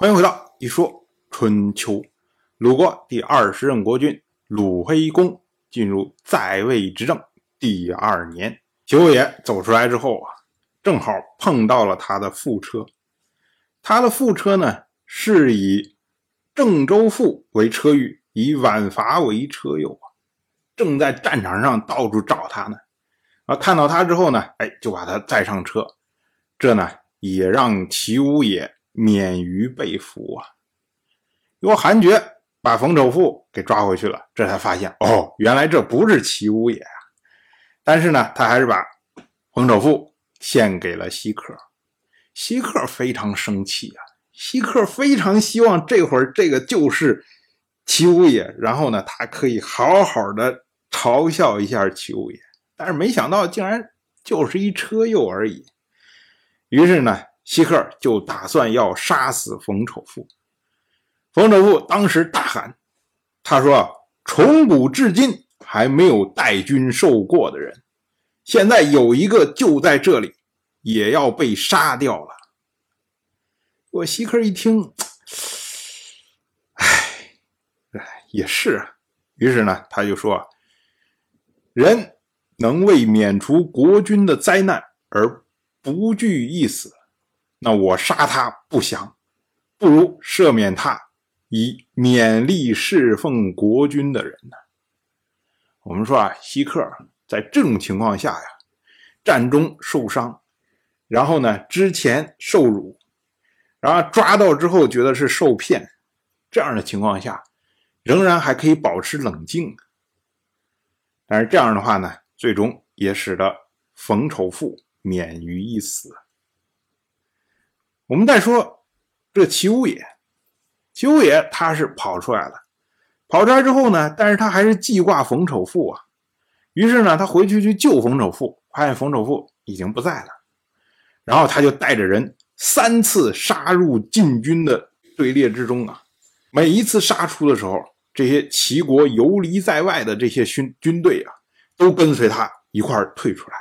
欢迎回到一说春秋。鲁国第二十任国君鲁黑公进入在位执政第二年，齐武野走出来之后啊，正好碰到了他的副车。他的副车呢是以郑州父为车御，以宛伐为车右啊，正在战场上到处找他呢。啊，看到他之后呢，哎，就把他载上车。这呢也让齐武也。免于被俘啊！由韩厥把冯丑富给抓回去了，这才发现哦，原来这不是齐武也啊！但是呢，他还是把冯丑富献给了西克。西克非常生气啊！西克非常希望这会儿这个就是齐武也，然后呢，他可以好好的嘲笑一下齐武也。但是没想到，竟然就是一车右而已。于是呢。希克就打算要杀死冯丑富。冯丑富当时大喊：“他说，从古至今还没有代君受过的人，现在有一个就在这里，也要被杀掉了。”我希克一听，哎，哎，也是啊。于是呢，他就说：“人能为免除国君的灾难而不惧一死。”那我杀他不祥，不如赦免他，以勉励侍奉国君的人呢。我们说啊，希克在这种情况下呀，战中受伤，然后呢，之前受辱，然后抓到之后觉得是受骗，这样的情况下，仍然还可以保持冷静。但是这样的话呢，最终也使得冯丑富免于一死。我们再说这齐武野，齐武野他是跑出来了，跑出来之后呢，但是他还是记挂冯丑富啊。于是呢，他回去去救冯丑富，发现冯丑富已经不在了，然后他就带着人三次杀入晋军的队列之中啊。每一次杀出的时候，这些齐国游离在外的这些军军队啊，都跟随他一块退出来。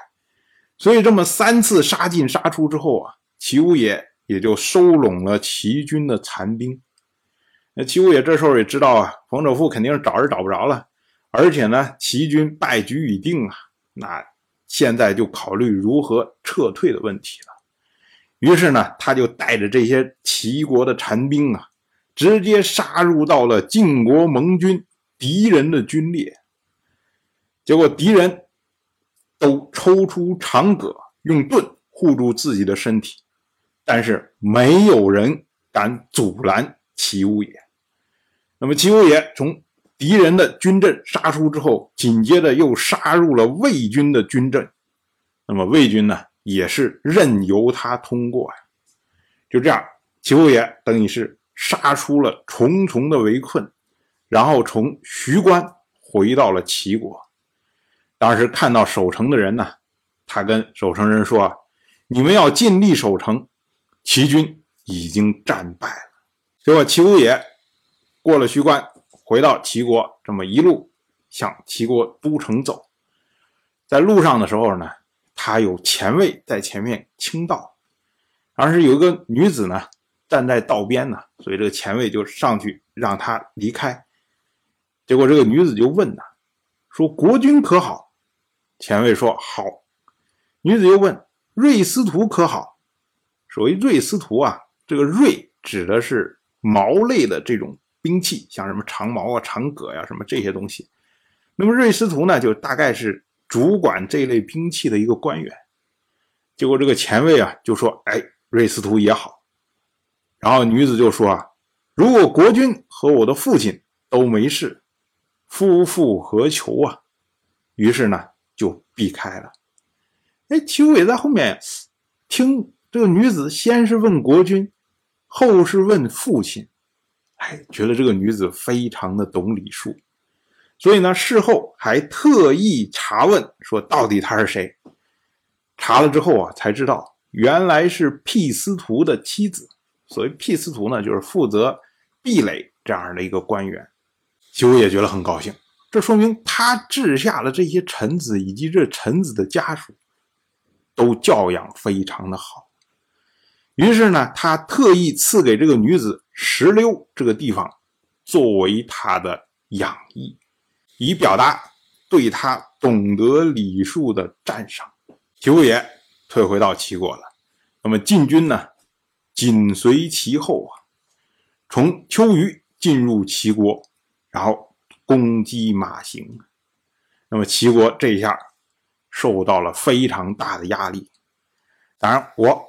所以这么三次杀进杀出之后啊，齐武野。也就收拢了齐军的残兵。那齐武也这时候也知道啊，冯守富肯定是找人找不着了，而且呢，齐军败局已定啊，那现在就考虑如何撤退的问题了。于是呢，他就带着这些齐国的残兵啊，直接杀入到了晋国盟军敌人的军列。结果敌人都抽出长戈，用盾护住自己的身体。但是没有人敢阻拦齐武也。那么齐武也从敌人的军阵杀出之后，紧接着又杀入了魏军的军阵。那么魏军呢，也是任由他通过呀。就这样，齐武也等于是杀出了重重的围困，然后从徐关回到了齐国。当时看到守城的人呢，他跟守城人说：“你们要尽力守城。”齐军已经战败了，结果齐武也过了徐关，回到齐国，这么一路向齐国都城走。在路上的时候呢，他有前卫在前面清道，当时有一个女子呢站在道边呢，所以这个前卫就上去让他离开。结果这个女子就问呢，说：“国君可好？”前卫说：“好。”女子又问：“瑞司徒可好？”所谓锐司徒啊，这个锐指的是矛类的这种兵器，像什么长矛啊、长戈呀，什么这些东西。那么锐司徒呢，就大概是主管这类兵器的一个官员。结果这个前卫啊就说：“哎，锐司徒也好。”然后女子就说：“啊，如果国君和我的父亲都没事，夫复何求啊？”于是呢就避开了。哎，齐武也在后面听。这个女子先是问国君，后是问父亲，哎，觉得这个女子非常的懂礼数，所以呢，事后还特意查问，说到底她是谁？查了之后啊，才知道原来是辟司徒的妻子。所谓辟司徒呢，就是负责壁垒这样的一个官员。修也觉得很高兴，这说明他治下的这些臣子以及这臣子的家属，都教养非常的好。于是呢，他特意赐给这个女子石榴这个地方作为他的养义，以表达对他懂得礼数的赞赏。齐国也退回到齐国了。那么晋军呢，紧随其后啊，从秋余进入齐国，然后攻击马行。那么齐国这一下受到了非常大的压力。当然，我